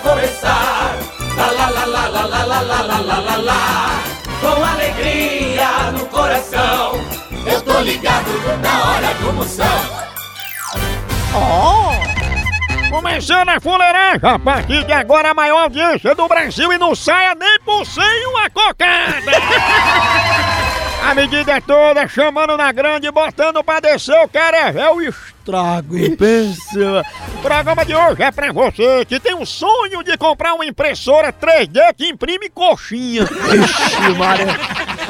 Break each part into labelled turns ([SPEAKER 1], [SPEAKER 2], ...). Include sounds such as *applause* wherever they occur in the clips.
[SPEAKER 1] vai começar. Lá, lá, lá, lá, lá, lá, lá, lá, lá, lá, lá. Com alegria no coração. Eu tô ligado na hora do Moção.
[SPEAKER 2] Oh! Começando a fuleiragem, a partir de agora a maior audiência do Brasil e não saia nem por sem uma cocada! A medida é toda, chamando na grande, botando pra descer, o cara é o estrago, pensa? O programa de hoje é pra você que tem um sonho de comprar uma impressora 3D que imprime coxinha. Ixi, Maria.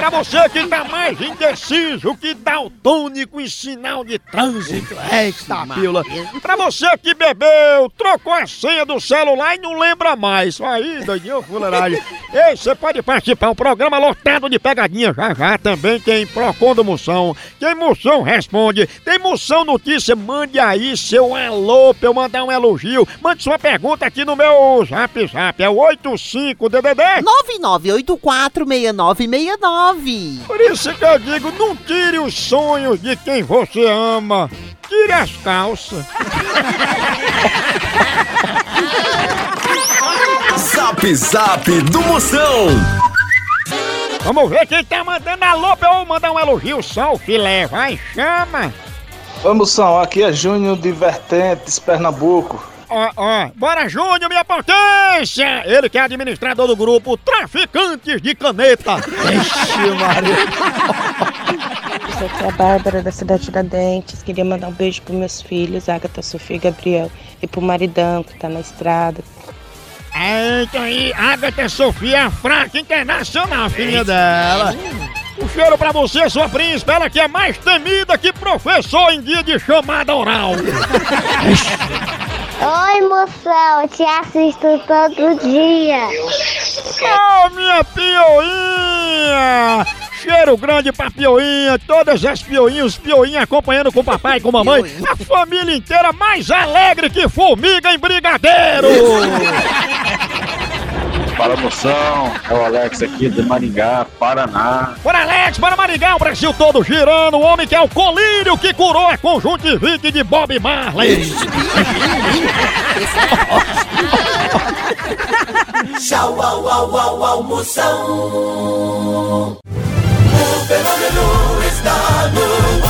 [SPEAKER 2] Pra você que tá mais indeciso que daltônico em sinal de trânsito. *laughs* Eita, pila. Pra você que bebeu, trocou a senha do celular e não lembra mais. Aí, doidinho, fuleiragem. *laughs* Ei, você pode participar, um programa lotado de pegadinha já já. Também tem Procon do Moção. Tem Moção Responde. Tem Moção Notícia. Mande aí seu alô pra eu mandar um elogio. Mande sua pergunta aqui no meu zap zap. É o 85DDD.
[SPEAKER 3] 99846969.
[SPEAKER 2] Por isso que eu digo, não tire os sonhos de quem você ama. Tire as calças.
[SPEAKER 4] Zap Zap do Moção.
[SPEAKER 2] Vamos ver quem tá mandando alô pra eu mandar um elogio. Só o filé. Vai, chama.
[SPEAKER 5] Vamos, São, aqui é Júnior de Vertentes, Pernambuco.
[SPEAKER 2] Ó, ó, bora Júnior, minha potência! Ele que é administrador do grupo Traficantes de Caneta. Ixi, Maria.
[SPEAKER 6] Isso aqui é a Bárbara da cidade de Tiradentes. Queria mandar um beijo pros meus filhos, Agatha, Sofia e Gabriel. E pro maridão que tá na estrada.
[SPEAKER 2] Eita aí, Agatha Sofia, a fraca internacional, filha dela. Um cheiro pra você, sua príncipe, ela que é mais temida que professor em dia de chamada oral.
[SPEAKER 7] Oi, moção, te assisto todo dia.
[SPEAKER 2] Oh, minha pioinha! Cheiro grande pra pioinha, todas as pioinhas, os pioinhas acompanhando com o papai e com a mamãe. A família inteira mais alegre que formiga em brigadeiro! *laughs*
[SPEAKER 8] Fala moção, é o Alex aqui de Maringá, Paraná.
[SPEAKER 2] Bora Alex, bora Maringá, o Brasil todo girando, o homem que é o colírio que curou a conjuntivite de Bob Marley.
[SPEAKER 1] Tchau, au, au, au, au, Moção. O fenômeno está no ar.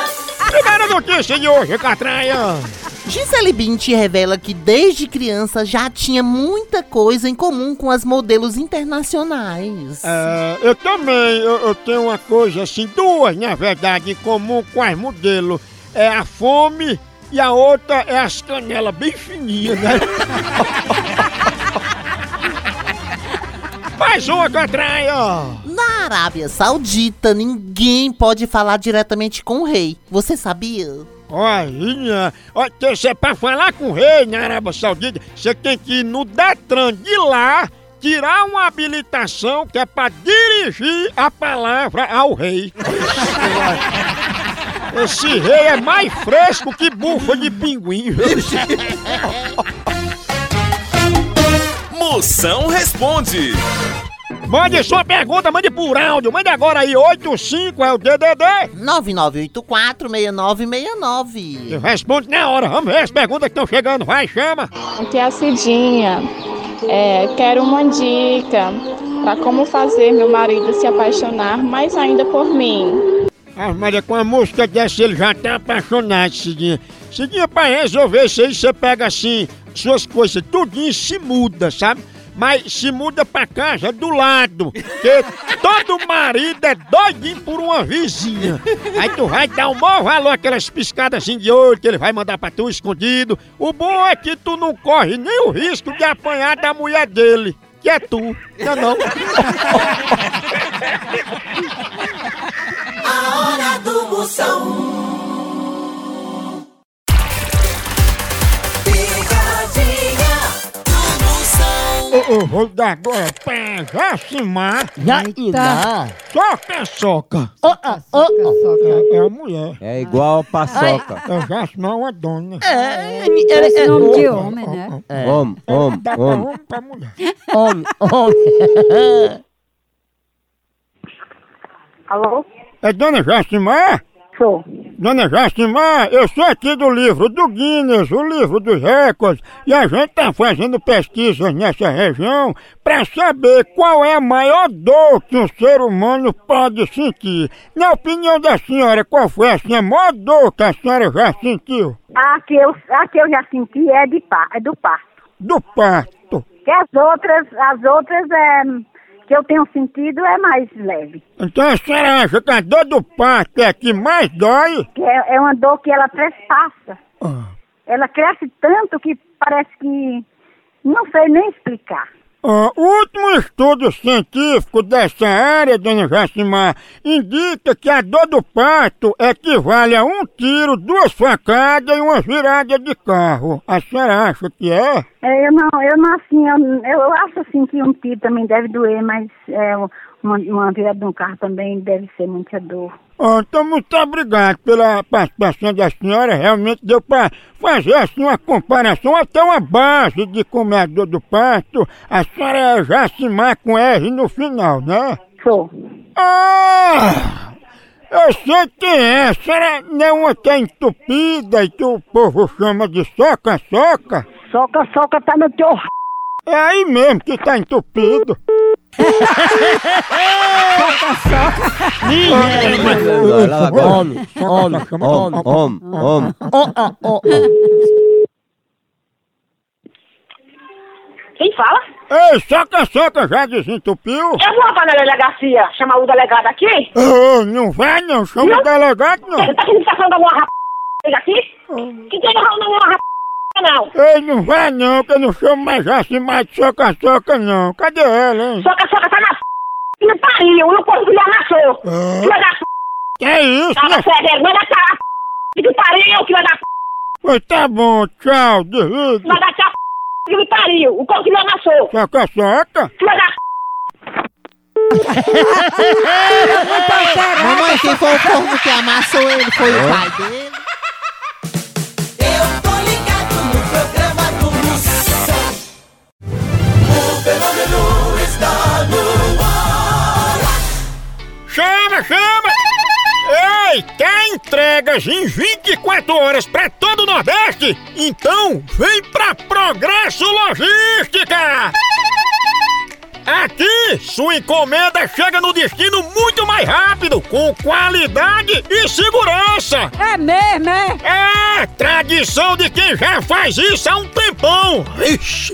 [SPEAKER 2] Primeira notícia de hoje, Catraia.
[SPEAKER 3] Gisele Bündchen revela que desde criança já tinha muita coisa em comum com as modelos internacionais.
[SPEAKER 2] É, eu também, eu, eu tenho uma coisa assim, duas na verdade, em comum com as modelos. É a fome e a outra é as canelas bem fininhas, né? *laughs* Mais uma, Catraia.
[SPEAKER 3] Na Arábia Saudita, ninguém pode falar diretamente com o rei. Você sabia?
[SPEAKER 2] Olha, olha, você pra falar com o rei na Arábia Saudita, você tem que ir no Detran de lá tirar uma habilitação que é pra dirigir a palavra ao rei. *laughs* Esse rei é mais fresco que bufa de pinguim. *laughs*
[SPEAKER 4] Moção responde.
[SPEAKER 2] Mande sua pergunta, mande por áudio. Mande agora aí, 85 é o DDD.
[SPEAKER 3] 9984-6969.
[SPEAKER 2] Responde na hora. Vamos ver as perguntas que estão chegando. Vai, chama.
[SPEAKER 9] Aqui é a Cidinha. É, quero uma dica para como fazer meu marido se apaixonar mais ainda por mim.
[SPEAKER 2] Ah, Maria, com a música dessa ele já tá apaixonado, Cidinha. Cidinha, pra resolver isso aí, você pega assim, suas coisas tudinho se muda, sabe? Mas se muda pra casa do lado, porque todo marido é doidinho por uma vizinha. Aí tu vai dar o maior valor aquelas piscadas assim de olho que ele vai mandar pra tu escondido. O bom é que tu não corre nem o risco de apanhar da mulher dele, que é tu, não é não? *laughs*
[SPEAKER 1] A hora do Moção.
[SPEAKER 2] Eu, vou dar agora pra Jacimar.
[SPEAKER 3] Já tá.
[SPEAKER 2] Soca, soca.
[SPEAKER 3] Oh, oh, oh.
[SPEAKER 2] É, é a mulher.
[SPEAKER 10] É igual paçoca.
[SPEAKER 2] É Jacimar é uma dona.
[SPEAKER 3] É, ele, ele, é
[SPEAKER 11] nome de homem, né?
[SPEAKER 3] É.
[SPEAKER 10] Homem, homem,
[SPEAKER 2] Dá pra
[SPEAKER 10] homem.
[SPEAKER 2] homem pra mulher.
[SPEAKER 3] Homem, homem. *laughs*
[SPEAKER 12] Alô?
[SPEAKER 2] É dona Jacimar?
[SPEAKER 12] Sou.
[SPEAKER 2] Dona Jacimar, eu sou aqui do livro do Guinness, o livro dos recordes, e a gente tá fazendo pesquisas nessa região para saber qual é a maior dor que um ser humano pode sentir. Na opinião da senhora, qual foi assim, a maior dor que a senhora já sentiu?
[SPEAKER 12] A que eu, a que eu já senti é, de é do parto.
[SPEAKER 2] Do parto.
[SPEAKER 12] Que as outras, as outras é, que eu tenho sentido é mais leve.
[SPEAKER 2] Então a senhora acha que a dor do parto é a que mais dói?
[SPEAKER 12] Que é, é uma dor que ela trespassa. Ela cresce tanto que parece que não sei nem explicar.
[SPEAKER 2] O último estudo científico dessa área, dona Jacimar, indica que a dor do parto equivale a um tiro, duas facadas e uma virada de carro. A senhora acha que é?
[SPEAKER 12] É, eu não, eu não assim, eu, eu acho assim que um tiro também deve doer, mas é, uma, virada de um carro também deve ser muita dor.
[SPEAKER 2] Ó, então, muito obrigado pela participação da senhora. Realmente deu para fazer assim uma comparação, até uma base de como é a dor do parto. A senhora é Jacimar com R no final, né?
[SPEAKER 12] Sou.
[SPEAKER 2] Ah! Eu sei quem é. A senhora não é uma que é entupida e que o povo chama de soca-soca?
[SPEAKER 12] Soca-soca tá no teu r...
[SPEAKER 2] É aí mesmo que tá entupido.
[SPEAKER 3] Homem, homem,
[SPEAKER 10] Homem, homem, homem.
[SPEAKER 12] Quem fala?
[SPEAKER 2] Ei, soca-soca já desentupiu?
[SPEAKER 12] Eu vou lá na delegacia chamar o delegado aqui.
[SPEAKER 2] Ô, não vai não, chama o delegado não.
[SPEAKER 12] Você tá querendo ficar falando alguma rap... aqui? Que tem alguma rap... não.
[SPEAKER 2] Ei, não vai não, que eu não chamo mais Jacimar de soca-soca não. Cadê ela, hein?
[SPEAKER 12] Soca-soca tá na f... que não pariu, não posso filha amassou. Filha da f...
[SPEAKER 2] Que é isso,
[SPEAKER 12] Tava
[SPEAKER 2] né?
[SPEAKER 12] sem vergonha da cara. Que me pariu, filha da f...
[SPEAKER 2] Pois tá bom, tchau, desliga.
[SPEAKER 12] Filha da f... que me pariu. O corpo me amassou.
[SPEAKER 2] Soca-soca?
[SPEAKER 12] Filha da f...
[SPEAKER 3] Mamãe, quem foi o corvo que amassou ele foi o pai dele.
[SPEAKER 2] Ei, quer entregas em 24 horas pra todo o Nordeste? Então vem pra Progresso Logística! Aqui, sua encomenda chega no destino muito mais rápido, com qualidade e segurança!
[SPEAKER 11] É mesmo, é?
[SPEAKER 2] É, tradição de quem já faz isso há um tempão! Ixi,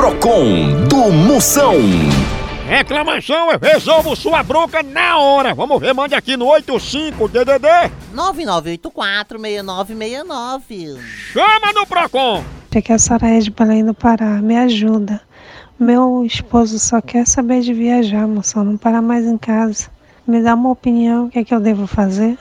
[SPEAKER 4] Procon do Moção.
[SPEAKER 2] Reclamação, eu resolvo sua bronca na hora. Vamos ver, mande aqui no 85 DDD.
[SPEAKER 3] 9984-6969.
[SPEAKER 2] Chama no Procon.
[SPEAKER 6] Aqui é a Soraya de Belém do Pará. Me ajuda. Meu esposo só quer saber de viajar, moção. Não parar mais em casa. Me dá uma opinião. O que é que eu devo fazer?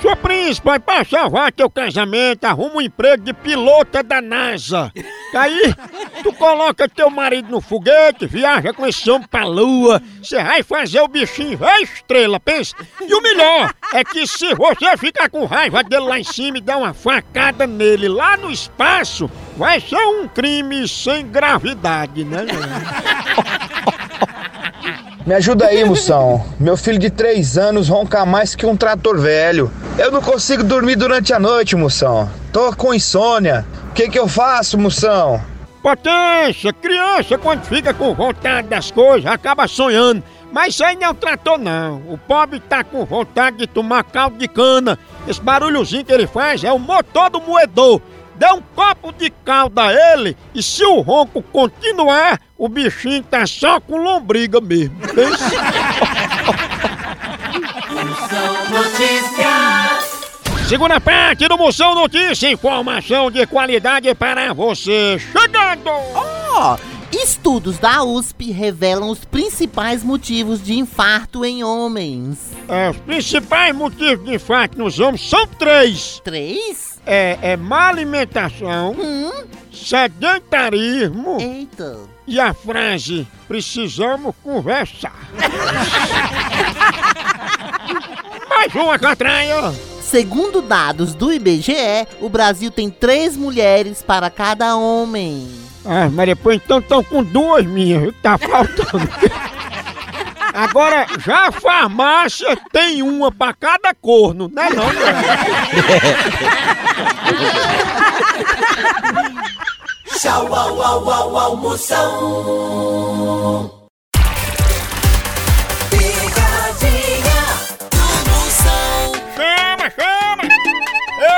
[SPEAKER 2] Seu príncipe, pra salvar teu casamento, arruma um emprego de pilota da NASA. Aí, tu coloca teu marido no foguete, viaja com esse homem pra lua, você vai fazer o bichinho, vai estrela, pensa. E o melhor é que se você ficar com raiva dele lá em cima e der uma facada nele lá no espaço, vai ser um crime sem gravidade, né?
[SPEAKER 5] Me ajuda aí, moção. Meu filho de três anos ronca mais que um trator velho. Eu não consigo dormir durante a noite, moção. Tô com insônia. O que que eu faço, moção?
[SPEAKER 2] Potência, criança quando fica com vontade das coisas acaba sonhando. Mas isso aí não é um trator não. O pobre tá com vontade de tomar caldo de cana. Esse barulhozinho que ele faz é o motor do moedor. Dê um copo de caldo a ele e se o ronco continuar, o bichinho tá só com lombriga mesmo.
[SPEAKER 1] Moção Notícias. *laughs*
[SPEAKER 2] Segunda parte do Moção Notícia, informação de qualidade para você. Chegando!
[SPEAKER 3] Ó, estudos da USP revelam os principais motivos de infarto em homens.
[SPEAKER 2] É, os principais motivos de infarto nos homens são três.
[SPEAKER 3] Três?
[SPEAKER 2] É, é má alimentação,
[SPEAKER 3] Hum?
[SPEAKER 2] sedentarismo
[SPEAKER 3] Eita.
[SPEAKER 2] e a frase precisamos conversar. *laughs* Mais uma catraia.
[SPEAKER 3] Segundo dados do IBGE, o Brasil tem três mulheres para cada homem.
[SPEAKER 2] Ah, mas depois então estão com duas minhas, viu? tá faltando. *laughs* Agora, já a farmácia tem uma pra cada corno, né não, né?
[SPEAKER 1] Tchau, au, au, au, au,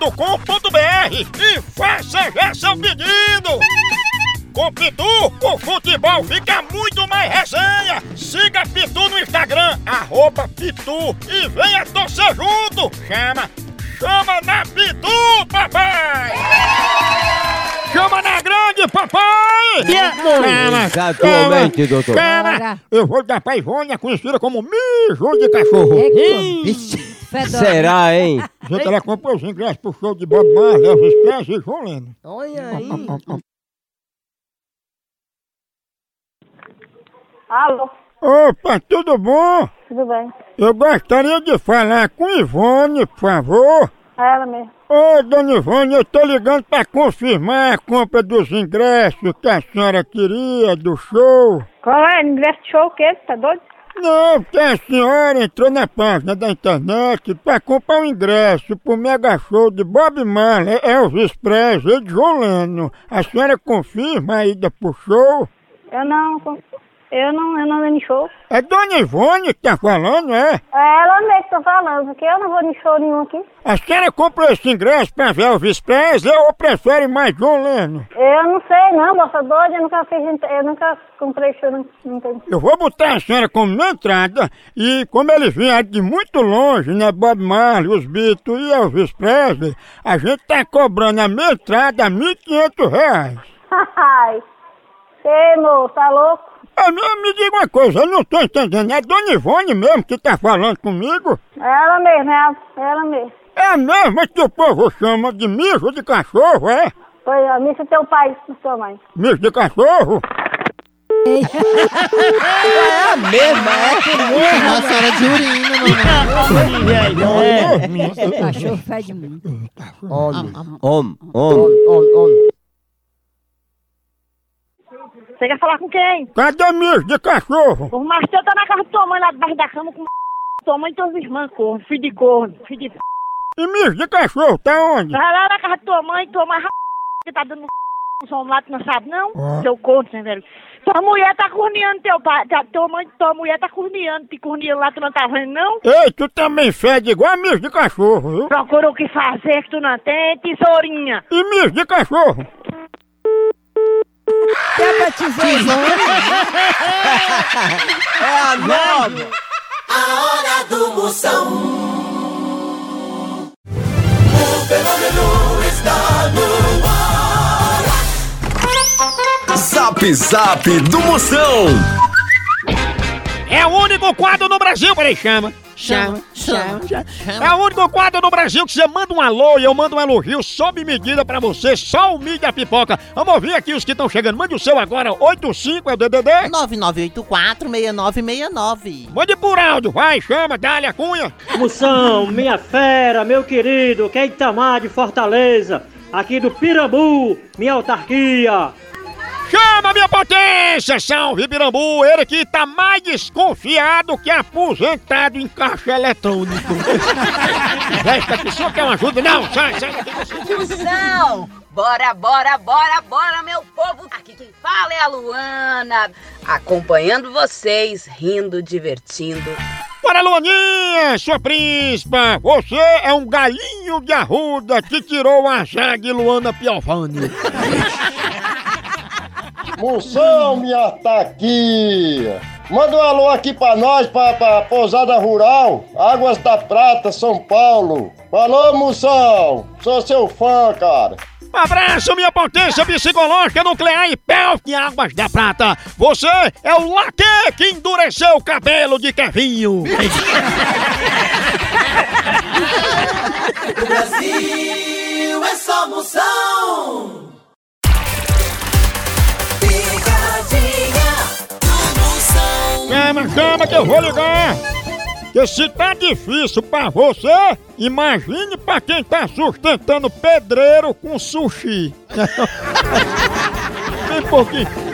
[SPEAKER 2] loja.pitu.com.br e faça já seu pedido. Com Pitu, o futebol fica muito mais resenha. Siga Pitu no Instagram, arroba Pitu e venha torcer junto. Chama, chama na Pitu, papai! Chama na grande, papai! Chama,
[SPEAKER 10] Exatamente, doutor.
[SPEAKER 2] Chama! Eu vou dar pra Ivônia, conhecida como mijo de cachorro.
[SPEAKER 11] Eita. Fedora.
[SPEAKER 10] Será, hein?
[SPEAKER 2] Gente, ela comprou os ingressos pro show de Bob Marley, Elvis Presley e João Lennon.
[SPEAKER 3] Olha aí.
[SPEAKER 12] Alô,
[SPEAKER 2] Opa, tudo bom?
[SPEAKER 12] tudo bem?
[SPEAKER 2] Eu gostaria de falar com Ivone, por favor.
[SPEAKER 12] É ela mesmo.
[SPEAKER 2] Ô, dona Ivone, eu tô ligando pra confirmar a compra dos ingressos que a senhora queria do show.
[SPEAKER 12] Qual é? Ingresso de show o quê? Tá doido?
[SPEAKER 2] Não, porque a senhora entrou na página da internet pra comprar um ingresso pro mega show de Bob Marley, Elvis Presley e João Lennon. A senhora confirma a ida pro show?
[SPEAKER 12] Eu não. Eu não, eu não vou em show.
[SPEAKER 2] É Dona Ivone que tá falando, é?
[SPEAKER 12] É ela mesmo que tá falando, porque eu não vou em show nenhum aqui.
[SPEAKER 2] A senhora comprou esse ingresso pra ver Elvis Presley ou prefere mais John Lennon?
[SPEAKER 12] Eu não sei não, moça doida, eu nunca fiz, eu nunca comprei show, não, não tem.
[SPEAKER 2] Eu vou botar a senhora como na entrada e como eles vieram de muito longe, né? Bob Marley, os Beatles e Elvis Presley, a gente tá cobrando a minha entrada 1.500 reais. *laughs*
[SPEAKER 12] Ai, ei moço, tá louco?
[SPEAKER 2] Ah, me, me diga uma coisa, eu não tô entendendo, é Dona Ivone mesmo que tá falando comigo?
[SPEAKER 12] Ela mesmo, ela, ela mesmo.
[SPEAKER 2] É a mesma que o povo chama de mijo de cachorro, é?
[SPEAKER 12] Pois é, missa teu pai sua mãe.
[SPEAKER 2] Mijo de cachorro?
[SPEAKER 3] É a mesma, é? Nossa, senhora de urina, mamãe.
[SPEAKER 11] Esse cachorro fede muito.
[SPEAKER 10] Homem, homem, homem.
[SPEAKER 12] Você quer falar com quem?
[SPEAKER 2] Cadê mijo de cachorro?
[SPEAKER 12] O Marcelo tá na casa de tua mãe lá debaixo da cama com *laughs* tua mãe e teus irmãos, corno, filho de corno, filho de
[SPEAKER 2] E mijo de cachorro tá onde?
[SPEAKER 12] Vai lá na casa de tua mãe, tua mãe *laughs* que tá dando *laughs* um som lá, tu não sabe não?
[SPEAKER 2] Ó.
[SPEAKER 12] Seu corno, sem velho. Tua mulher tá corneando teu pai, tá, tua mãe, tua mulher tá corneando, te corneando lá, tu não tá vendo não?
[SPEAKER 2] Ei, tu também fede igual mijo de cachorro, viu?
[SPEAKER 12] Procura o que fazer que tu não tem, tesourinha.
[SPEAKER 2] E mijo de cachorro?
[SPEAKER 11] Quebra tesoura.
[SPEAKER 10] É a nova.
[SPEAKER 1] A hora do Moção. O fenômeno está no ar.
[SPEAKER 4] Zap Zap do Moção.
[SPEAKER 2] É o único quadro no Brasil, peraí, chama. Chama, chama, chama. É o único quadro no Brasil que você manda um alô e eu mando um elogio sob medida pra você, só o mídia pipoca. Vamos ouvir aqui os que estão chegando. Mande o seu agora, 85 é o DDD.
[SPEAKER 3] 9984-6969.
[SPEAKER 2] Mande por áudio, vai, chama, dá-lhe a cunha.
[SPEAKER 13] Moção, minha fera, meu querido, que é Itamar de Fortaleza, aqui do Pirambu, minha autarquia.
[SPEAKER 2] Chama, minha potência! Salve, Birambu! Ele que tá mais desconfiado que aposentado em caixa eletrônico. *laughs* Esta pessoa quer uma ajuda? Não, sai, sai daqui.
[SPEAKER 14] Moção! Bora, bora, bora, bora, meu povo! Aqui quem fala é a Luana, acompanhando vocês, rindo, divertindo.
[SPEAKER 2] Bora, Luaninha, sua príncipa! Você é um galinho de arruda que tirou a zague Luana Piovani. *laughs*
[SPEAKER 15] Moção, minha taquia! Manda um alô aqui pra nós, pra, pra Pousada Rural, Águas da Prata, São Paulo. Falou, Moção! Sou seu fã, cara.
[SPEAKER 2] Um abraço, minha potência psicológica nuclear e Pelk Águas da Prata. Você é o laque que endureceu o cabelo de Kevinho. *laughs*
[SPEAKER 1] O Brasil é só Moção.
[SPEAKER 2] Chama que eu vou ligar. Porque se tá difícil pra você, imagine pra quem tá sustentando pedreiro com sushi. *laughs* Tem pouquinho.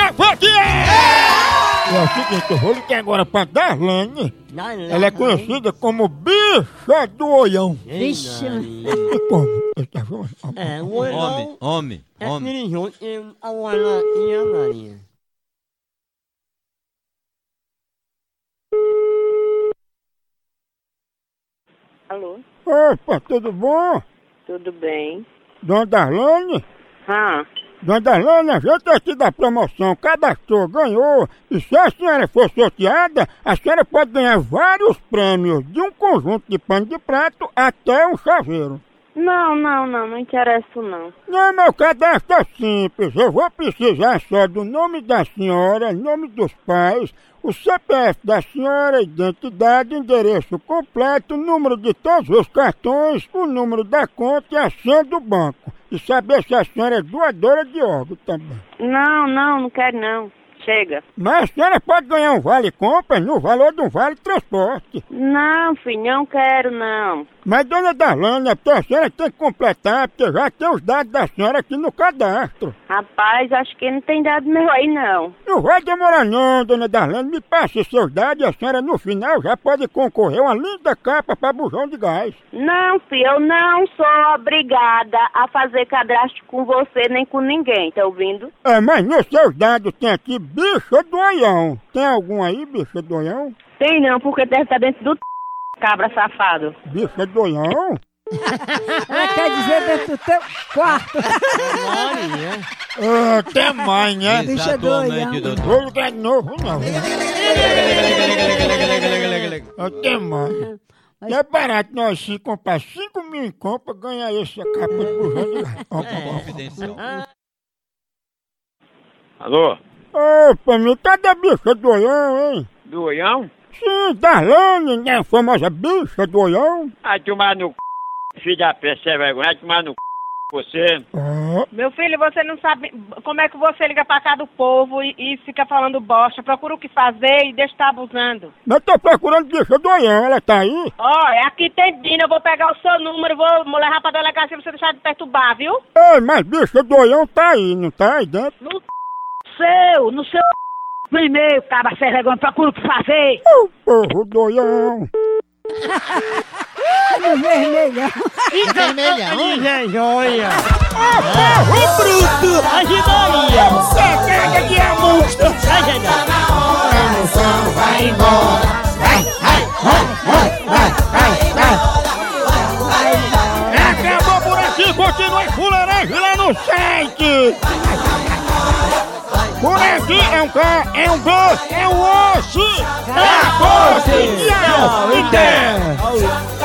[SPEAKER 2] é! É o seguinte, eu vou ligar agora pra Darlane. Ela é conhecida como bicha do oião. E como? Ele tá falando?
[SPEAKER 10] É, o Homem, homem, homem.
[SPEAKER 16] Alô,
[SPEAKER 2] Opa, tudo bom?
[SPEAKER 16] tudo bem?
[SPEAKER 2] Dona Darlane?
[SPEAKER 16] Ah,
[SPEAKER 2] Dona Darlane, a gente aqui da promoção cadastrou, ganhou. E se a senhora for sorteada, a senhora pode ganhar vários prêmios, de um conjunto de pano de prato até um chaveiro.
[SPEAKER 16] não, não, não, não interessa não.
[SPEAKER 2] Não, meu cadastro é simples. Eu vou precisar só do nome da senhora, nome dos pais, o CPF da senhora, identidade, endereço completo, número de todos os cartões, o número da conta e a senha do banco. E saber se a senhora é doadora de órgão também.
[SPEAKER 16] Não, não, não quero não. Chega.
[SPEAKER 2] Mas a senhora pode ganhar um vale compras no valor de um vale transporte.
[SPEAKER 16] Não, filho, não quero, não.
[SPEAKER 2] Mas, dona porque a senhora tem que completar, porque já tem os dados da senhora aqui no cadastro.
[SPEAKER 16] Rapaz, acho que não tem dado meu aí, não.
[SPEAKER 2] Não vai demorar não, dona Darlane. Me passe seus dados e a senhora no final já pode concorrer uma linda capa para bujão de gás.
[SPEAKER 16] Não, filho, eu não sou obrigada a fazer cadastro com você nem com ninguém, tá ouvindo?
[SPEAKER 2] É, mas nos seus dados tem aqui bicha do olhão. Tem algum aí, bicha do olhão?
[SPEAKER 16] Tem não, porque deve estar dentro do cabra safado.
[SPEAKER 2] Bicha do olhão?
[SPEAKER 11] Ela *laughs* quer dizer dentro do teu quarto.
[SPEAKER 2] Ah, *laughs* Até mais, né?
[SPEAKER 11] Bicha doida.
[SPEAKER 2] Vou ligar de novo, não. Até mais. E é barato nós se comprar 5 mil em compra, ganhar essa capa de ó.
[SPEAKER 8] Alô?
[SPEAKER 2] Opa, meu, cadê a bicha do olhão, hein?
[SPEAKER 8] Do Oião?
[SPEAKER 2] Sim, Darlane, né? A famosa bicha do olhão.
[SPEAKER 8] Vai tomar no c... Filho da peste, sem vergonha. Vai tomar no c... Você.
[SPEAKER 17] Meu filho, você não sabe como é que você liga pra cá do povo e, e fica falando bosta. Procura o que fazer e deixa de estar abusando.
[SPEAKER 2] Mas tô procurando bicha do olhão, ela tá aí?
[SPEAKER 17] Ó, é aqui tem Dina, eu vou pegar o seu número, vou vou levar pra delegacia pra você deixar de perturbar, viu?
[SPEAKER 2] Ei, mas bicha do olhão tá aí, não tá aí dentro?
[SPEAKER 17] No seu, no seu *laughs* primeiro, cabra sem vergonha, procura o que fazer.
[SPEAKER 2] Ô, porro do olhão.
[SPEAKER 11] No *laughs* vermelhão.
[SPEAKER 2] Vermelhão? joia. Ô, porro bruto! Agidaria! Secada de amostra! A emoção vai embora! Vai, vai, vai, vai, vai, vai, Acabou por aqui, continua a fuleiragem lá no site! Por aqui é um K, é um B, é um osso! Acabou-se! Tchau! Até!